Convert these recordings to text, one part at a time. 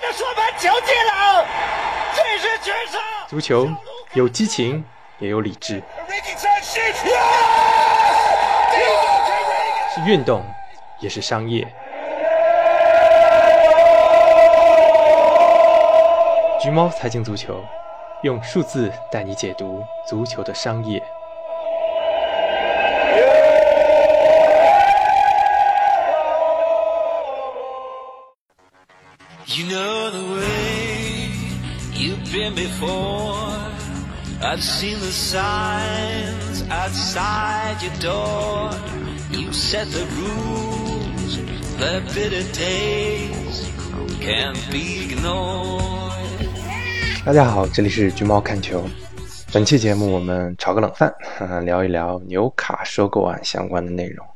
的说盘球进了，这是绝杀。足球有激情，也有理智，是运动，也是商业。橘猫财经足球，用数字带你解读足球的商业。Before. I've seen the signs outside your door. You set the rules, the bitter taste can't be ignored. 大家好，这里是橘猫看球。本期节目我们炒个冷饭，聊一聊纽卡收购案相关的内容。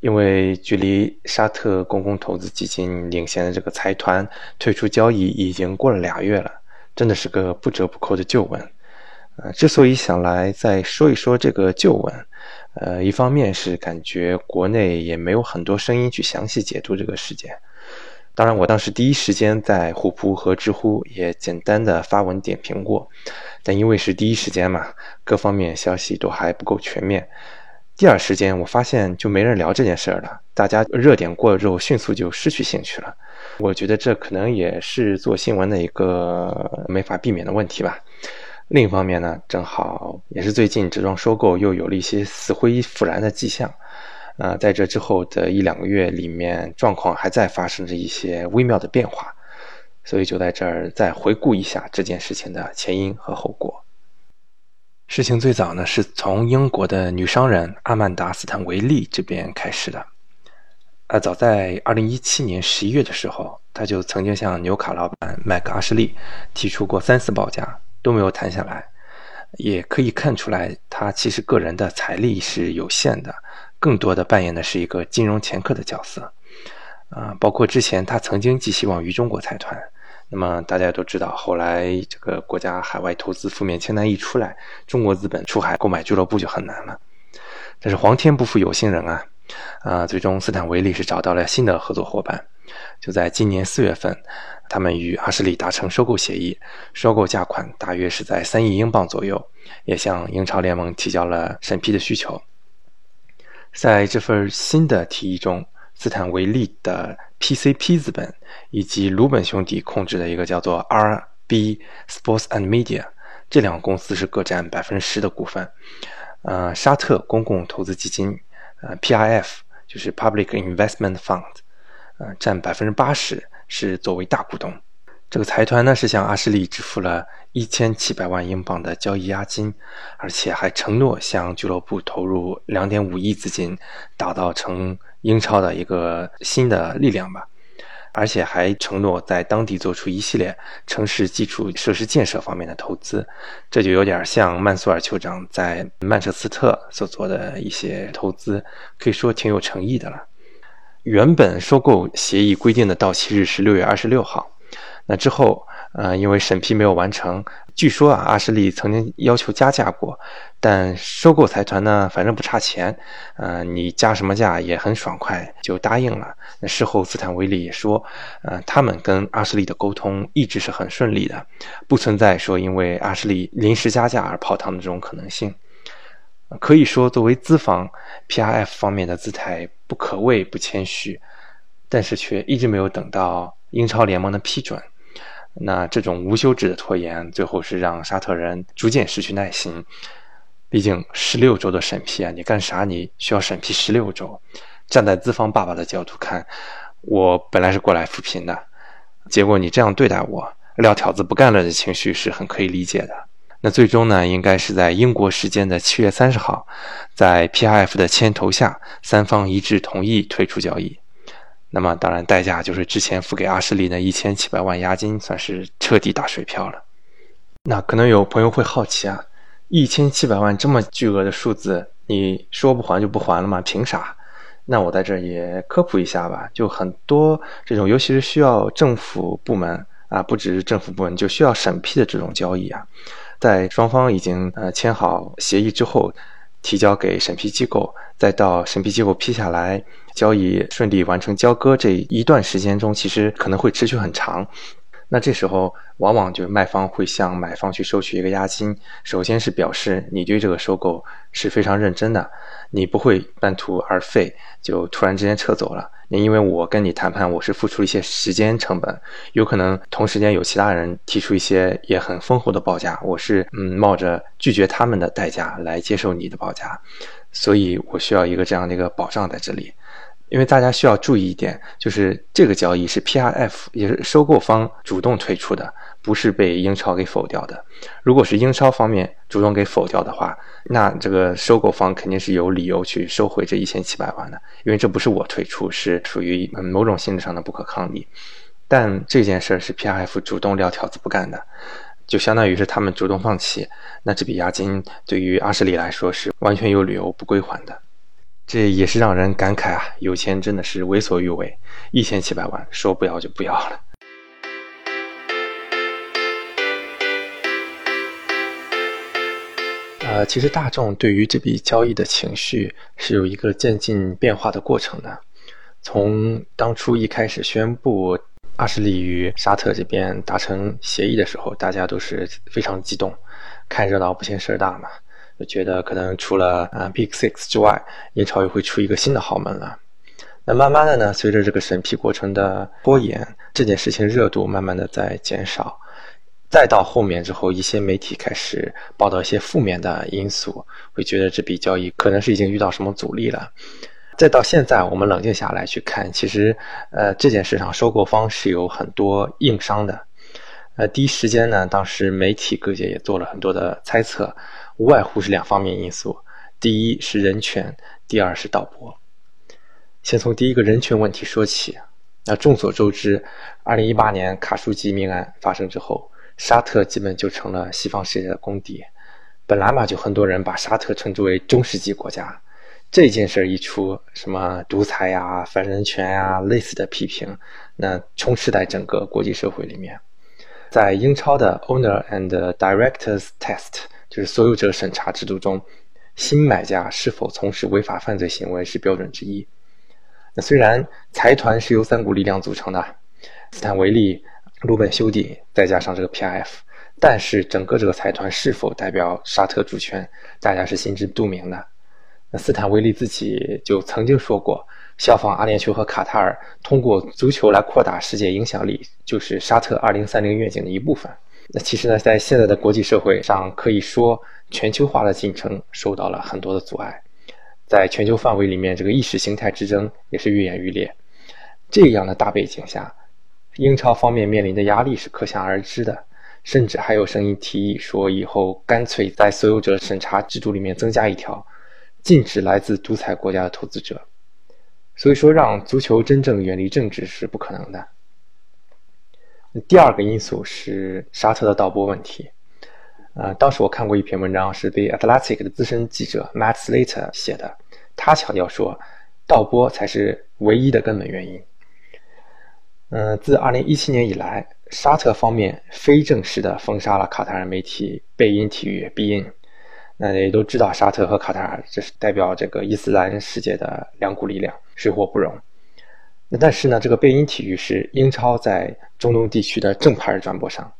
因为距离沙特公共投资基金领衔的这个财团退出交易已经过了俩月了，真的是个不折不扣的旧闻。呃，之所以想来再说一说这个旧闻，呃，一方面是感觉国内也没有很多声音去详细解读这个事件。当然，我当时第一时间在虎扑和知乎也简单的发文点评过，但因为是第一时间嘛，各方面消息都还不够全面。第二时间，我发现就没人聊这件事儿了，大家热点过了之后，迅速就失去兴趣了。我觉得这可能也是做新闻的一个没法避免的问题吧。另一方面呢，正好也是最近这桩收购又有了一些死灰复燃的迹象。呃，在这之后的一两个月里面，状况还在发生着一些微妙的变化，所以就在这儿再回顾一下这件事情的前因和后果。事情最早呢，是从英国的女商人阿曼达·斯坦维利这边开始的。呃，早在二零一七年十一月的时候，他就曾经向纽卡老板麦克阿什利提出过三次报价，都没有谈下来。也可以看出来，他其实个人的财力是有限的，更多的扮演的是一个金融掮客的角色。啊，包括之前他曾经寄希望于中国财团。那么大家都知道，后来这个国家海外投资负面清单一出来，中国资本出海购买俱乐部就很难了。但是皇天不负有心人啊，啊，最终斯坦维利是找到了新的合作伙伴。就在今年四月份，他们与阿什利达成收购协议，收购价款大约是在三亿英镑左右，也向英超联盟提交了审批的需求。在这份新的提议中，斯坦维利的 PCP 资本以及鲁本兄弟控制的一个叫做 RB Sports and Media 这两个公司是各占百分之十的股份。呃，沙特公共投资基金，呃，PIF 就是 Public Investment Fund，呃，占百分之八十，是作为大股东。这个财团呢是向阿什利支付了一千七百万英镑的交易押金，而且还承诺向俱乐部投入两点五亿资金，打造成英超的一个新的力量吧。而且还承诺在当地做出一系列城市基础设施建设方面的投资，这就有点像曼苏尔酋长在曼彻斯特所做的一些投资，可以说挺有诚意的了。原本收购协议规定的到期日是六月二十六号，那之后。呃，因为审批没有完成，据说啊，阿什利曾经要求加价过，但收购财团呢，反正不差钱，呃，你加什么价也很爽快，就答应了。那事后斯坦威利也说，呃，他们跟阿什利的沟通一直是很顺利的，不存在说因为阿什利临时加价而泡汤的这种可能性。可以说，作为资方，PRF 方面的姿态不可谓不谦虚，但是却一直没有等到英超联盟的批准。那这种无休止的拖延，最后是让沙特人逐渐失去耐心。毕竟十六周的审批啊，你干啥你需要审批十六周？站在资方爸爸的角度看，我本来是过来扶贫的，结果你这样对待我，撂挑子不干了的情绪是很可以理解的。那最终呢，应该是在英国时间的七月三十号，在 PIF 的牵头下，三方一致同意退出交易。那么，当然，代价就是之前付给阿什利的一千七百万押金，算是彻底打水漂了。那可能有朋友会好奇啊，一千七百万这么巨额的数字，你说不还就不还了吗？凭啥？那我在这也科普一下吧。就很多这种，尤其是需要政府部门啊，不只是政府部门，就需要审批的这种交易啊，在双方已经呃签好协议之后。提交给审批机构，再到审批机构批下来，交易顺利完成交割这一段时间中，其实可能会持续很长。那这时候往往就是卖方会向买方去收取一个押金，首先是表示你对这个收购是非常认真的，你不会半途而废就突然之间撤走了。你因为我跟你谈判，我是付出一些时间成本，有可能同时间有其他人提出一些也很丰厚的报价，我是嗯冒着拒绝他们的代价来接受你的报价，所以我需要一个这样的一个保障在这里。因为大家需要注意一点，就是这个交易是 PRF 也是收购方主动退出的，不是被英超给否掉的。如果是英超方面主动给否掉的话，那这个收购方肯定是有理由去收回这一千七百万的，因为这不是我退出，是属于某种性质上的不可抗力。但这件事是 PRF 主动撂挑子不干的，就相当于是他们主动放弃，那这笔押金对于阿什利来说是完全有理由不归还的。这也是让人感慨啊！有钱真的是为所欲为，一千七百万说不要就不要了。呃，其实大众对于这笔交易的情绪是有一个渐进变化的过程的。从当初一开始宣布阿什利与沙特这边达成协议的时候，大家都是非常激动，看热闹不嫌事儿大嘛。就觉得可能除了啊 Big Six 之外，英超又会出一个新的豪门了。那慢慢的呢，随着这个审批过程的拖延，这件事情热度慢慢的在减少。再到后面之后，一些媒体开始报道一些负面的因素，会觉得这笔交易可能是已经遇到什么阻力了。再到现在，我们冷静下来去看，其实呃这件事上收购方是有很多硬伤的。呃，第一时间呢，当时媒体各界也做了很多的猜测。无外乎是两方面因素，第一是人权，第二是导播。先从第一个人权问题说起。那众所周知，二零一八年卡舒吉命案发生之后，沙特基本就成了西方世界的公敌。本来嘛，就很多人把沙特称之为中世纪国家。这件事一出，什么独裁呀、反人权呀类似的批评，那充斥在整个国际社会里面。在英超的 Owner and Directors Test。就是所有者审查制度中，新买家是否从事违法犯罪行为是标准之一。那虽然财团是由三股力量组成的，斯坦维利、鲁本修迪，再加上这个 PIF，但是整个这个财团是否代表沙特主权，大家是心知肚明的。那斯坦维利自己就曾经说过，效仿阿联酋和卡塔尔，通过足球来扩大世界影响力，就是沙特2030愿景的一部分。那其实呢，在现在的国际社会上，可以说全球化的进程受到了很多的阻碍，在全球范围里面，这个意识形态之争也是愈演愈烈。这样的大背景下，英超方面面临的压力是可想而知的，甚至还有声音提议说，以后干脆在所有者审查制度里面增加一条，禁止来自独裁国家的投资者。所以说，让足球真正远离政治是不可能的。第二个因素是沙特的倒播问题，呃，当时我看过一篇文章，是 The Athletic 的资深记者 Matt Slater 写的，他强调说，倒播才是唯一的根本原因。嗯，自2017年以来，沙特方面非正式的封杀了卡塔尔媒体贝因体育 （beIN），那也都知道，沙特和卡塔尔这是代表这个伊斯兰世界的两股力量，水火不容。那但是呢，这个贝因体育是英超在中东地区的正牌转播商，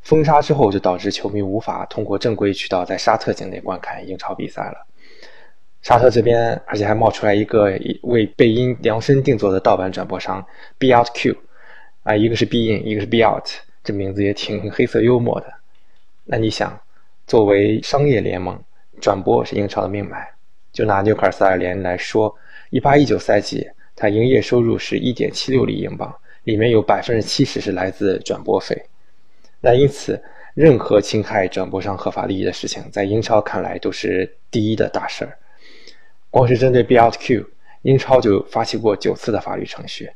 封杀之后就导致球迷无法通过正规渠道在沙特境内观看英超比赛了。沙特这边而且还冒出来一个为贝因量身定做的盗版转播商 Be Out Q，啊，一个是 Be In，一个是 Be Out，这名字也挺黑色幽默的。那你想，作为商业联盟，转播是英超的命脉。就拿纽卡斯尔联来说，一八一九赛季。它营业收入是一点七六亿英镑，里面有百分之七十是来自转播费。那因此，任何侵害转播商合法利益的事情，在英超看来都是第一的大事儿。光是针对 BQ，英超就发起过九次的法律程序，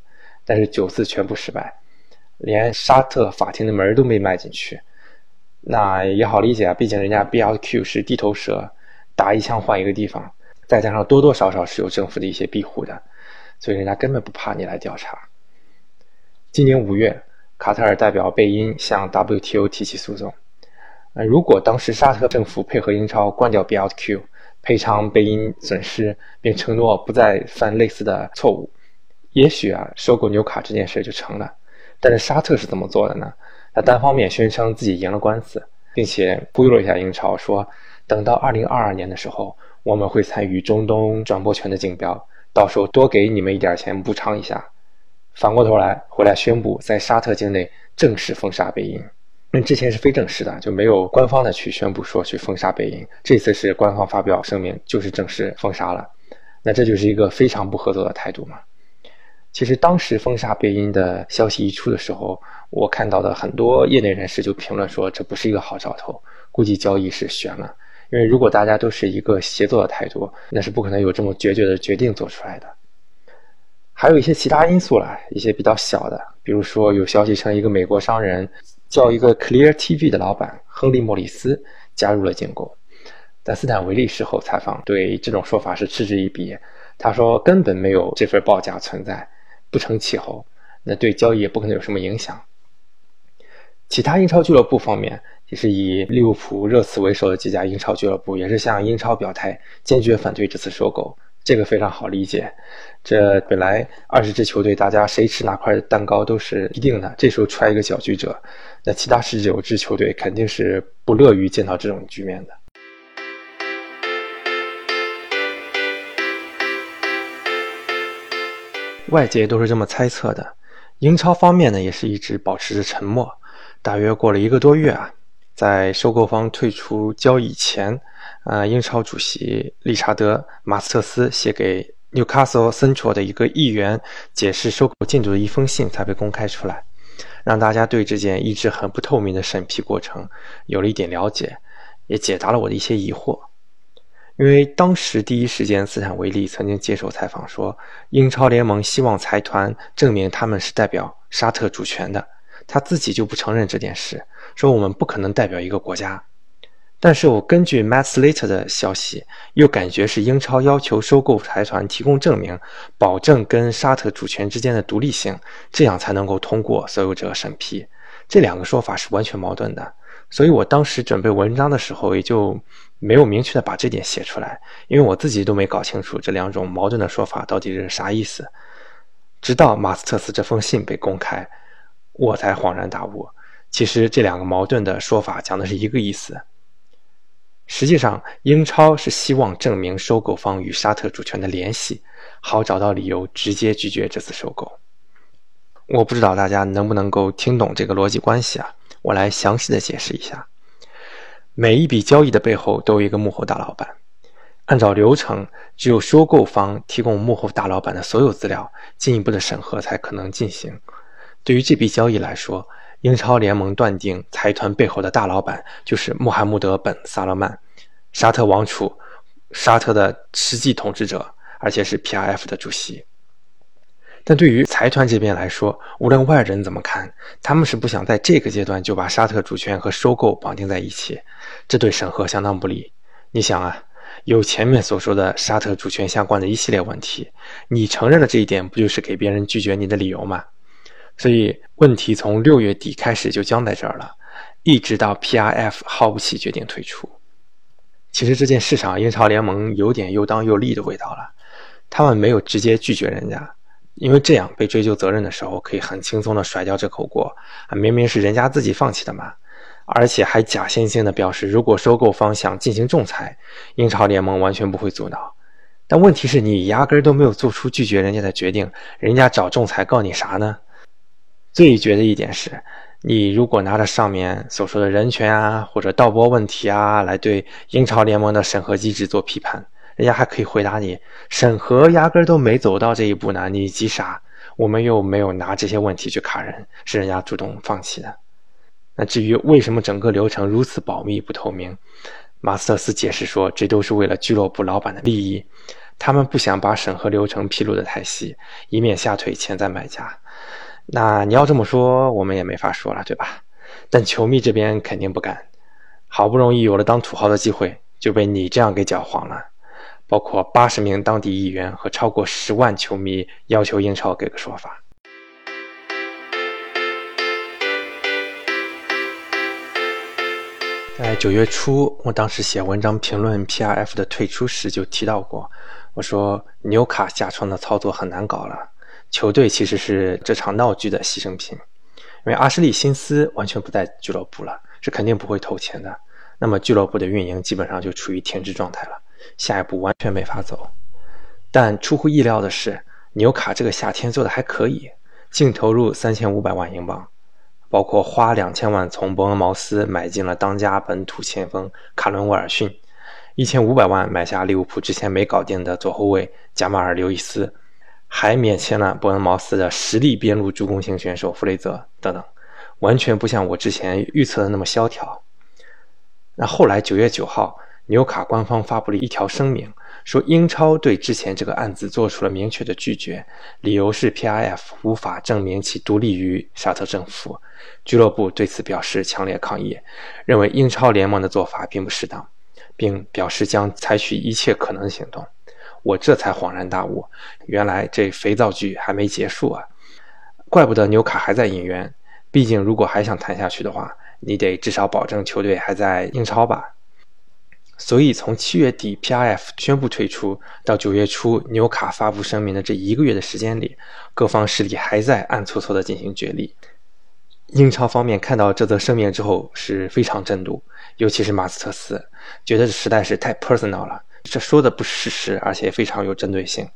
但是九次全部失败，连沙特法庭的门都没迈进去。那也好理解啊，毕竟人家 BQ 是地头蛇，打一枪换一个地方，再加上多多少少是有政府的一些庇护的。所以人家根本不怕你来调查。今年五月，卡塔尔代表贝因向 WTO 提起诉讼。呃，如果当时沙特政府配合英超关掉 B Out Q，赔偿贝因损失，并承诺不再犯类似的错误，也许啊，收购纽卡这件事就成了。但是沙特是怎么做的呢？他单方面宣称自己赢了官司，并且忽悠了一下英超，说等到二零二二年的时候，我们会参与中东转播权的竞标，到时候多给你们一点钱补偿一下。反过头来回来宣布在沙特境内正式封杀贝因，那之前是非正式的，就没有官方的去宣布说去封杀贝因。这次是官方发表声明，就是正式封杀了。那这就是一个非常不合作的态度嘛。其实当时封杀贝因的消息一出的时候，我看到的很多业内人士就评论说这不是一个好兆头，估计交易是悬了。因为如果大家都是一个协作的态度，那是不可能有这么决绝的决定做出来的。还有一些其他因素啦，一些比较小的，比如说有消息称一个美国商人叫一个 Clear TV 的老板亨利·莫里斯加入了进攻，但斯坦维利事后采访对这种说法是嗤之以鼻，他说根本没有这份报价存在，不成气候，那对交易也不可能有什么影响。其他英超俱乐部方面，是以利物浦、热刺为首的几家英超俱乐部也是向英超表态，坚决反对这次收购。这个非常好理解，这本来二十支球队，大家谁吃哪块蛋糕都是一定的。这时候出来一个搅局者，那其他十九支球队肯定是不乐于见到这种局面的。外界都是这么猜测的，英超方面呢也是一直保持着沉默。大约过了一个多月啊，在收购方退出交易前。啊，英超主席理查德·马斯特斯写给 Newcastle Central 的一个议员解释收购进度的一封信才被公开出来，让大家对这件一直很不透明的审批过程有了一点了解，也解答了我的一些疑惑。因为当时第一时间，斯坦维利曾经接受采访说，英超联盟希望财团证明他们是代表沙特主权的，他自己就不承认这件事，说我们不可能代表一个国家。但是我根据 m a t Slater 的消息，又感觉是英超要求收购财团提供证明，保证跟沙特主权之间的独立性，这样才能够通过所有者审批。这两个说法是完全矛盾的，所以我当时准备文章的时候，也就没有明确的把这点写出来，因为我自己都没搞清楚这两种矛盾的说法到底是啥意思。直到马斯特斯这封信被公开，我才恍然大悟，其实这两个矛盾的说法讲的是一个意思。实际上，英超是希望证明收购方与沙特主权的联系，好找到理由直接拒绝这次收购。我不知道大家能不能够听懂这个逻辑关系啊？我来详细的解释一下。每一笔交易的背后都有一个幕后大老板，按照流程，只有收购方提供幕后大老板的所有资料，进一步的审核才可能进行。对于这笔交易来说，英超联盟断定，财团背后的大老板就是穆罕默德·本·萨勒曼，沙特王储，沙特的实际统治者，而且是 PRF 的主席。但对于财团这边来说，无论外人怎么看，他们是不想在这个阶段就把沙特主权和收购绑定在一起，这对审核相当不利。你想啊，有前面所说的沙特主权相关的一系列问题，你承认了这一点，不就是给别人拒绝你的理由吗？所以问题从六月底开始就僵在这儿了，一直到 PRF 耗不起决定退出。其实这件事上，英超联盟有点又当又立的味道了。他们没有直接拒绝人家，因为这样被追究责任的时候可以很轻松的甩掉这口锅啊！明明是人家自己放弃的嘛，而且还假惺惺的表示，如果收购方想进行仲裁，英超联盟完全不会阻挠。但问题是你压根儿都没有做出拒绝人家的决定，人家找仲裁告你啥呢？最绝的一点是，你如果拿着上面所说的人权啊或者盗播问题啊来对英超联盟的审核机制做批判，人家还可以回答你：审核压根都没走到这一步呢，你急啥？我们又没有拿这些问题去卡人，是人家主动放弃的。那至于为什么整个流程如此保密不透明，马斯特斯解释说，这都是为了俱乐部老板的利益，他们不想把审核流程披露的太细，以免吓退潜在买家。那你要这么说，我们也没法说了，对吧？但球迷这边肯定不干，好不容易有了当土豪的机会，就被你这样给搅黄了。包括八十名当地议员和超过十万球迷要求英超给个说法。在九月初，我当时写文章评论 PRF 的退出时就提到过，我说纽卡下窗的操作很难搞了。球队其实是这场闹剧的牺牲品，因为阿什利辛斯完全不在俱乐部了，是肯定不会投钱的。那么俱乐部的运营基本上就处于停滞状态了，下一步完全没法走。但出乎意料的是，纽卡这个夏天做的还可以，净投入三千五百万英镑，包括花两千万从伯恩茅斯买进了当家本土前锋卡伦威尔逊，一千五百万买下利物浦之前没搞定的左后卫贾马尔刘易斯，还免签了伯恩茅斯的实力边路助攻型选手弗雷泽等等，完全不像我之前预测的那么萧条。那后来九月九号，纽卡官方发布了一条声明，说英超对之前这个案子做出了明确的拒绝，理由是 PIF 无法证明其独立于沙特政府。俱乐部对此表示强烈抗议，认为英超联盟的做法并不适当，并表示将采取一切可能行动。我这才恍然大悟，原来这肥皂剧还没结束啊！怪不得纽卡还在引援，毕竟如果还想谈下去的话。你得至少保证球队还在英超吧。所以从七月底 PIF 宣布退出到九月初纽卡发布声明的这一个月的时间里，各方势力还在暗搓搓的进行角力。英超方面看到这则声明之后是非常震怒，尤其是马斯特斯，觉得实在是太 personal 了，这说的不是事实，而且非常有针对性。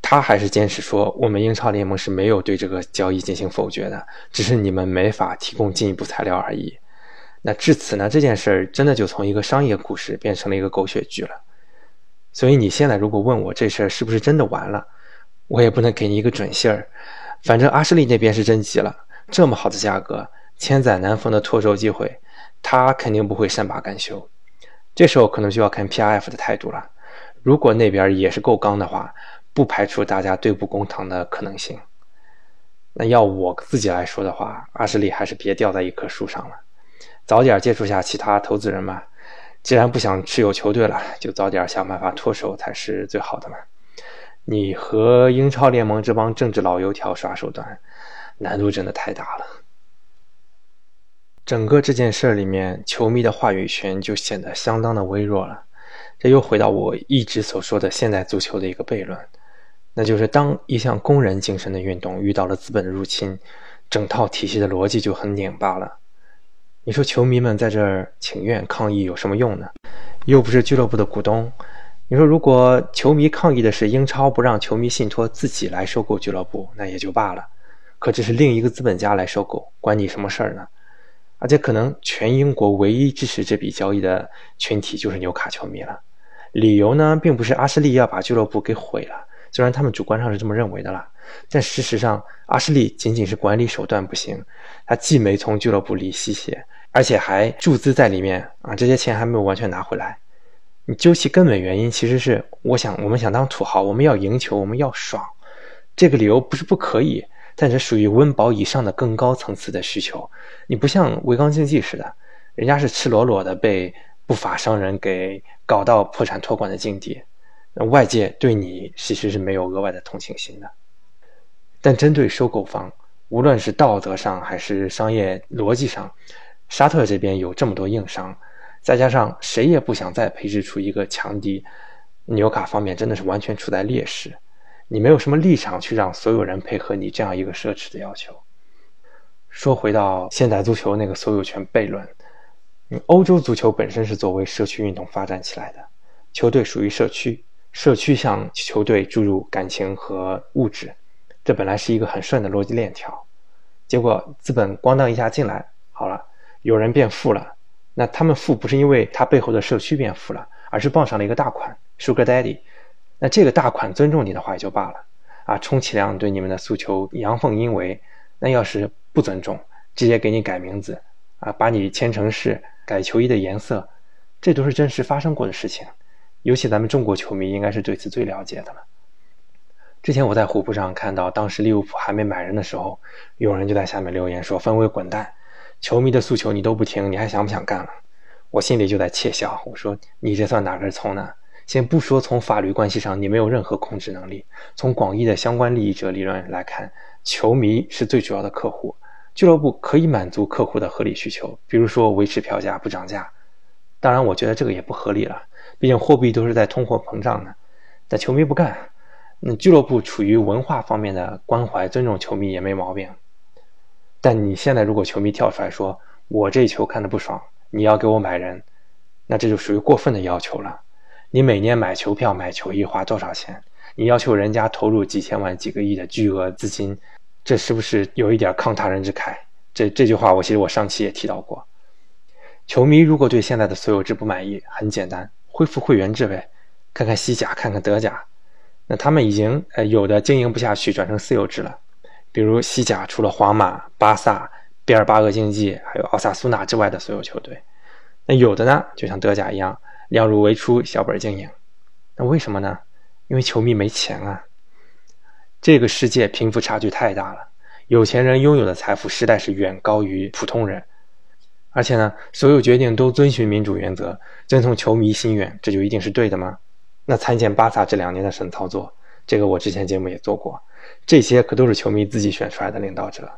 他还是坚持说，我们英超联盟是没有对这个交易进行否决的，只是你们没法提供进一步材料而已。那至此呢，这件事儿真的就从一个商业故事变成了一个狗血剧了。所以你现在如果问我这事儿是不是真的完了，我也不能给你一个准信儿。反正阿什利那边是真急了，这么好的价格，千载难逢的脱手机会，他肯定不会善罢甘休。这时候可能就要看 PIF 的态度了。如果那边也是够刚的话。不排除大家对簿公堂的可能性。那要我自己来说的话，阿什利还是别吊在一棵树上了，早点接触下其他投资人吧。既然不想持有球队了，就早点想办法脱手才是最好的嘛。你和英超联盟这帮政治老油条耍手段，难度真的太大了。整个这件事里面，球迷的话语权就显得相当的微弱了。这又回到我一直所说的现代足球的一个悖论。那就是当一项工人精神的运动遇到了资本的入侵，整套体系的逻辑就很拧巴了。你说球迷们在这儿请愿抗议有什么用呢？又不是俱乐部的股东。你说如果球迷抗议的是英超不让球迷信托自己来收购俱乐部，那也就罢了。可这是另一个资本家来收购，关你什么事儿呢？而且可能全英国唯一支持这笔交易的群体就是纽卡球迷了。理由呢，并不是阿什利要把俱乐部给毁了。虽然他们主观上是这么认为的啦，但事实上，阿什利仅仅是管理手段不行，他既没从俱乐部里吸血，而且还注资在里面啊，这些钱还没有完全拿回来。你究其根本原因，其实是我想，我们想当土豪，我们要赢球，我们要爽。这个理由不是不可以，但这属于温饱以上的更高层次的需求。你不像维刚竞技似的，人家是赤裸裸的被不法商人给搞到破产托管的境地。那外界对你其实是没有额外的同情心的，但针对收购方，无论是道德上还是商业逻辑上，沙特这边有这么多硬伤，再加上谁也不想再培植出一个强敌，纽卡方面真的是完全处在劣势，你没有什么立场去让所有人配合你这样一个奢侈的要求。说回到现代足球那个所有权悖论，欧洲足球本身是作为社区运动发展起来的，球队属于社区。社区向球队注入感情和物质，这本来是一个很顺的逻辑链条。结果资本咣当一下进来，好了，有人变富了。那他们富不是因为他背后的社区变富了，而是傍上了一个大款 Sugar Daddy。那这个大款尊重你的话也就罢了啊，充其量对你们的诉求阳奉阴违。那要是不尊重，直接给你改名字啊，把你签成是改球衣的颜色，这都是真实发生过的事情。尤其咱们中国球迷应该是对此最了解的了。之前我在虎扑上看到，当时利物浦还没买人的时候，有人就在下面留言说：“分为滚蛋，球迷的诉求你都不听，你还想不想干了？”我心里就在窃笑，我说：“你这算哪根葱呢？先不说从法律关系上你没有任何控制能力，从广义的相关利益者理论来看，球迷是最主要的客户，俱乐部可以满足客户的合理需求，比如说维持票价不涨价。当然，我觉得这个也不合理了。”毕竟货币都是在通货膨胀的，但球迷不干。那俱乐部处于文化方面的关怀、尊重球迷也没毛病。但你现在如果球迷跳出来说，我这球看的不爽，你要给我买人，那这就属于过分的要求了。你每年买球票、买球衣花多少钱？你要求人家投入几千万、几个亿的巨额资金，这是不是有一点慷他人之慨？这这句话，我其实我上期也提到过。球迷如果对现在的所有制不满意，很简单，恢复会员制呗。看看西甲，看看德甲，那他们已经呃有的经营不下去，转成私有制了。比如西甲，除了皇马、巴萨、毕尔巴鄂竞技，还有奥萨苏纳之外的所有球队，那有的呢，就像德甲一样，量入为出，小本经营。那为什么呢？因为球迷没钱啊。这个世界贫富差距太大了，有钱人拥有的财富实在是远高于普通人。而且呢，所有决定都遵循民主原则，遵从球迷心愿，这就一定是对的吗？那参见巴萨这两年的神操作，这个我之前节目也做过，这些可都是球迷自己选出来的领导者。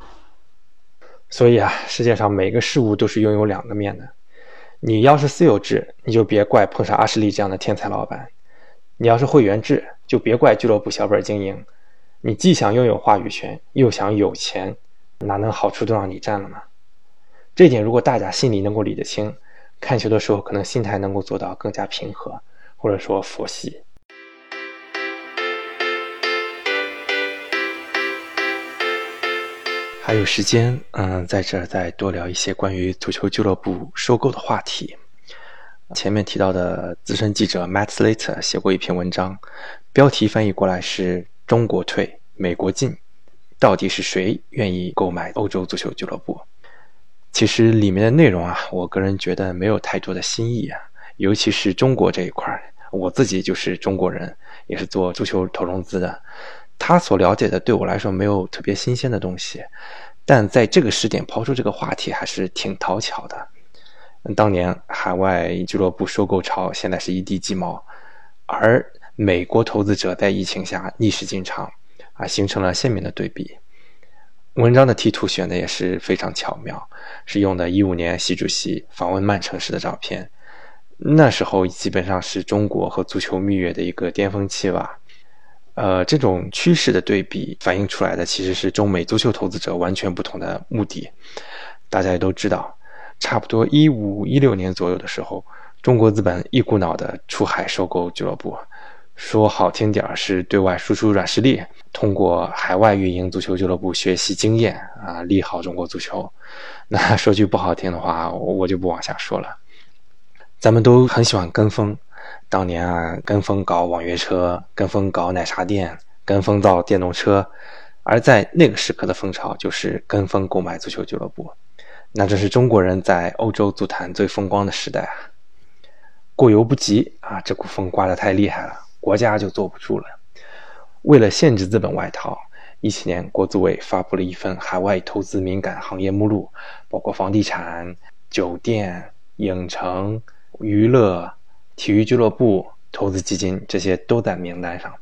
所以啊，世界上每个事物都是拥有两个面的。你要是私有制，你就别怪碰上阿什利这样的天才老板；你要是会员制，就别怪俱乐部小本经营。你既想拥有话语权，又想有钱，哪能好处都让你占了吗？这点如果大家心里能够理得清，看球的时候可能心态能够做到更加平和，或者说佛系。还有时间，嗯，在这儿再多聊一些关于足球俱乐部收购的话题。前面提到的资深记者 Matt Slater 写过一篇文章，标题翻译过来是“中国退，美国进，到底是谁愿意购买欧洲足球俱乐部？”其实里面的内容啊，我个人觉得没有太多的新意啊，尤其是中国这一块儿，我自己就是中国人，也是做足球投融资的，他所了解的对我来说没有特别新鲜的东西，但在这个时点抛出这个话题还是挺讨巧的。当年海外俱乐部收购潮现在是一地鸡毛，而美国投资者在疫情下逆势进场，啊，形成了鲜明的对比。文章的题图选的也是非常巧妙，是用的一五年习主席访问曼城时的照片，那时候基本上是中国和足球蜜月的一个巅峰期吧。呃，这种趋势的对比反映出来的其实是中美足球投资者完全不同的目的。大家也都知道，差不多一五一六年左右的时候，中国资本一股脑的出海收购俱乐部。说好听点儿是对外输出软实力，通过海外运营足球俱乐部学习经验啊，利好中国足球。那说句不好听的话，我就不往下说了。咱们都很喜欢跟风，当年啊，跟风搞网约车，跟风搞奶茶店，跟风造电动车，而在那个时刻的风潮就是跟风购买足球俱乐部。那这是中国人在欧洲足坛最风光的时代啊。过犹不及啊，这股风刮得太厉害了。国家就坐不住了。为了限制资本外逃，一七年国资委发布了一份海外投资敏感行业目录，包括房地产、酒店、影城、娱乐、体育俱乐部、投资基金，这些都在名单上。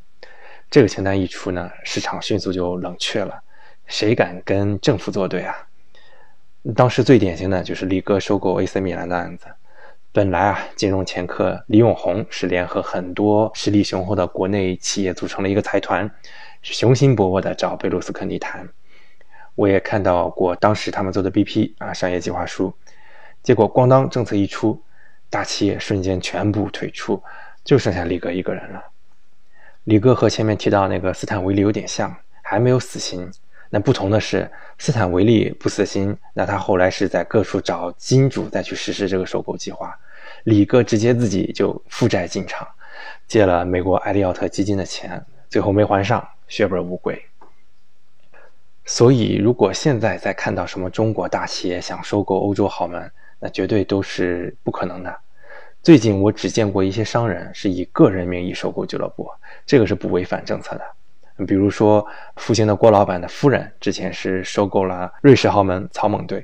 这个清单一出呢，市场迅速就冷却了。谁敢跟政府作对啊？当时最典型的就是力哥收购 AC 米兰的案子。本来啊，金融掮客李永红是联合很多实力雄厚的国内企业组成了一个财团，雄心勃勃的找贝卢斯科尼谈。我也看到过当时他们做的 BP 啊商业计划书，结果咣当政策一出，大企业瞬间全部退出，就剩下李哥一个人了。李哥和前面提到那个斯坦维利有点像，还没有死心。那不同的是，斯坦维利不死心，那他后来是在各处找金主再去实施这个收购计划。李哥直接自己就负债进场，借了美国艾利奥特基金的钱，最后没还上，血本无归。所以，如果现在再看到什么中国大企业想收购欧洲豪门，那绝对都是不可能的。最近我只见过一些商人是以个人名义收购俱乐部，这个是不违反政策的。比如说，复兴的郭老板的夫人之前是收购了瑞士豪门草蜢队。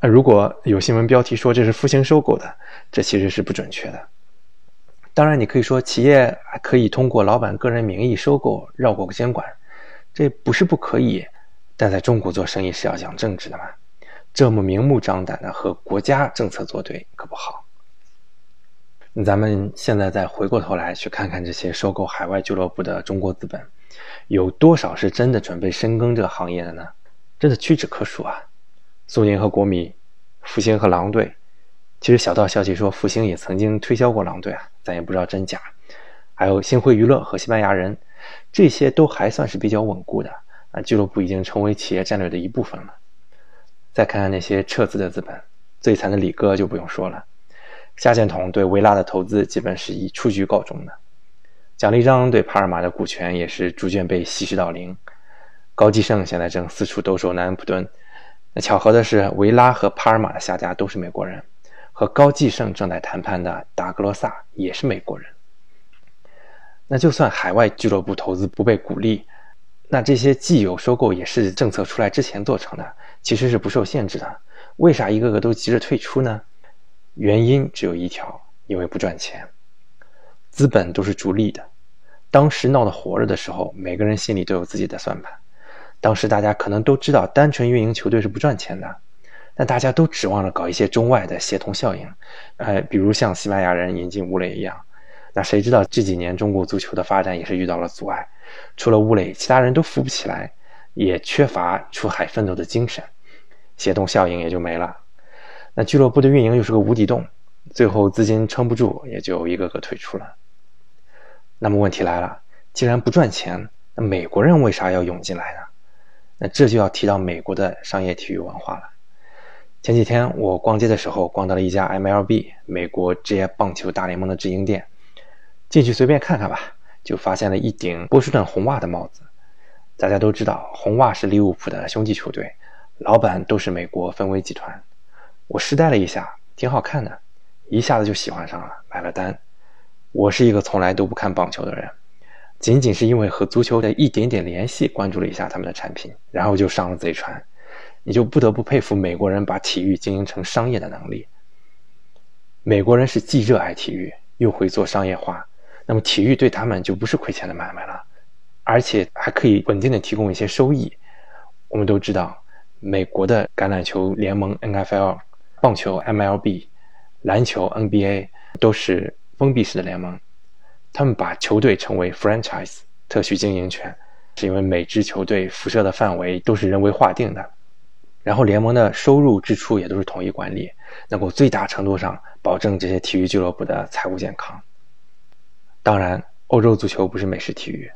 那如果有新闻标题说这是复兴收购的，这其实是不准确的。当然，你可以说企业可以通过老板个人名义收购，绕过监管，这不是不可以。但在中国做生意是要讲政治的嘛，这么明目张胆的和国家政策作对可不好。那咱们现在再回过头来去看看这些收购海外俱乐部的中国资本。有多少是真的准备深耕这个行业的呢？真的屈指可数啊！苏宁和国米、复兴和狼队。其实小道消息说，复兴也曾经推销过狼队啊，咱也不知道真假。还有星辉娱乐和西班牙人，这些都还算是比较稳固的啊。俱乐部已经成为企业战略的一部分了。再看看那些撤资的资本，最惨的李哥就不用说了。夏建统对维拉的投资基本是以出局告终的。蒋立章对帕尔马的股权也是逐渐被稀释到零。高继胜现在正四处兜售南安普敦。那巧合的是，维拉和帕尔马的下家都是美国人。和高继胜正在谈判的达格罗萨也是美国人。那就算海外俱乐部投资不被鼓励，那这些既有收购也是政策出来之前做成的，其实是不受限制的。为啥一个个都急着退出呢？原因只有一条，因为不赚钱。资本都是逐利的。当时闹得火热的时候，每个人心里都有自己的算盘。当时大家可能都知道，单纯运营球队是不赚钱的。但大家都指望着搞一些中外的协同效应，哎，比如像西班牙人引进乌磊一样。那谁知道这几年中国足球的发展也是遇到了阻碍，除了乌磊，其他人都扶不起来，也缺乏出海奋斗的精神，协同效应也就没了。那俱乐部的运营又是个无底洞，最后资金撑不住，也就一个个退出了。那么问题来了，既然不赚钱，那美国人为啥要涌进来呢？那这就要提到美国的商业体育文化了。前几天我逛街的时候，逛到了一家 MLB 美国职业棒球大联盟的直营店，进去随便看看吧，就发现了一顶波士顿红袜的帽子。大家都知道，红袜是利物浦的兄弟球队，老板都是美国分威集团。我试戴了一下，挺好看的，一下子就喜欢上了，买了单。我是一个从来都不看棒球的人，仅仅是因为和足球的一点点联系，关注了一下他们的产品，然后就上了贼船。你就不得不佩服美国人把体育经营成商业的能力。美国人是既热爱体育又会做商业化，那么体育对他们就不是亏钱的买卖了，而且还可以稳定的提供一些收益。我们都知道，美国的橄榄球联盟 NFL、棒球 MLB、篮球 NBA 都是封闭式的联盟，他们把球队称为 franchise 特许经营权，是因为每支球队辐射的范围都是人为划定的。然后联盟的收入支出也都是统一管理，能够最大程度上保证这些体育俱乐部的财务健康。当然，欧洲足球不是美式体育，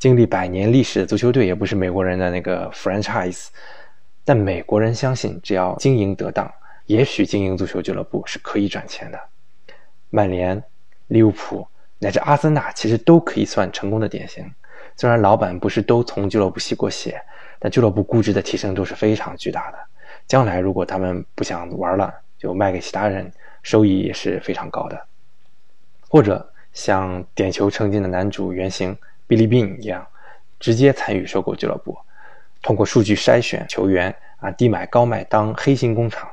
经历百年历史的足球队也不是美国人的那个 franchise。但美国人相信，只要经营得当，也许经营足球俱乐部是可以赚钱的。曼联、利物浦乃至阿森纳其实都可以算成功的典型，虽然老板不是都从俱乐部吸过血。但俱乐部估值的提升都是非常巨大的。将来如果他们不想玩了，就卖给其他人，收益也是非常高的。或者像点球成金的男主原型比利宾一样，直接参与收购俱乐部，通过数据筛选球员啊，低买高卖当黑心工厂。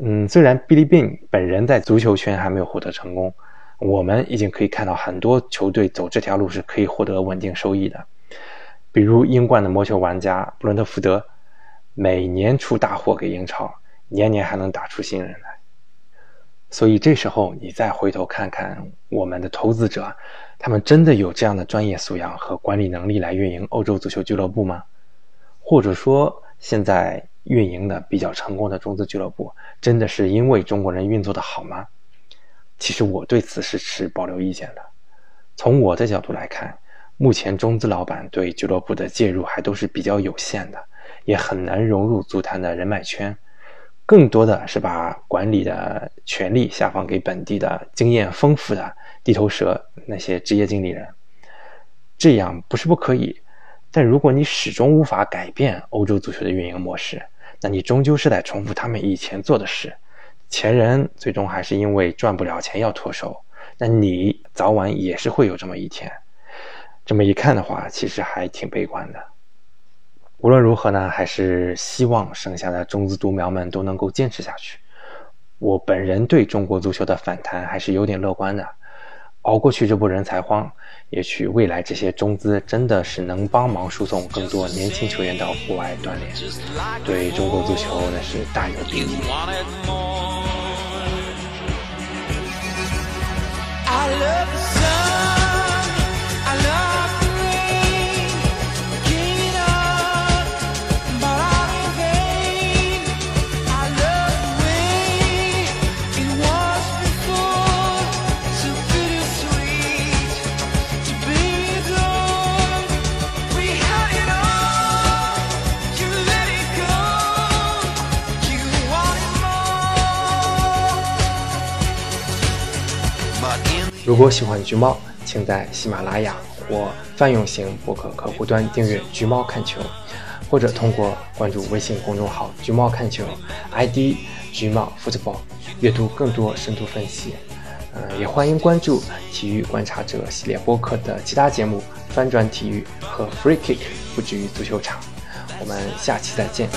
嗯，虽然比利宾本人在足球圈还没有获得成功，我们已经可以看到很多球队走这条路是可以获得稳定收益的。比如英冠的魔球玩家布伦特福德，每年出大货给英超，年年还能打出新人来。所以这时候你再回头看看我们的投资者，他们真的有这样的专业素养和管理能力来运营欧洲足球俱乐部吗？或者说，现在运营的比较成功的中资俱乐部，真的是因为中国人运作的好吗？其实我对此是持保留意见的。从我的角度来看。目前中资老板对俱乐部的介入还都是比较有限的，也很难融入足坛的人脉圈，更多的是把管理的权力下放给本地的经验丰富的地头蛇那些职业经理人。这样不是不可以，但如果你始终无法改变欧洲足球的运营模式，那你终究是在重复他们以前做的事。前人最终还是因为赚不了钱要脱手，那你早晚也是会有这么一天。这么一看的话，其实还挺悲观的。无论如何呢，还是希望剩下的中资独苗们都能够坚持下去。我本人对中国足球的反弹还是有点乐观的。熬过去这波人才荒，也许未来这些中资真的是能帮忙输送更多年轻球员到国外锻炼，对中国足球那是大有裨益。如果喜欢橘猫，请在喜马拉雅或泛用型博客客户端订阅“橘猫看球”，或者通过关注微信公众号“橘猫看球 ”，ID“ 橘猫 football”，阅读更多深度分析。呃，也欢迎关注“体育观察者”系列播客的其他节目《翻转体育》和《Free Kick》，不止于足球场。我们下期再见。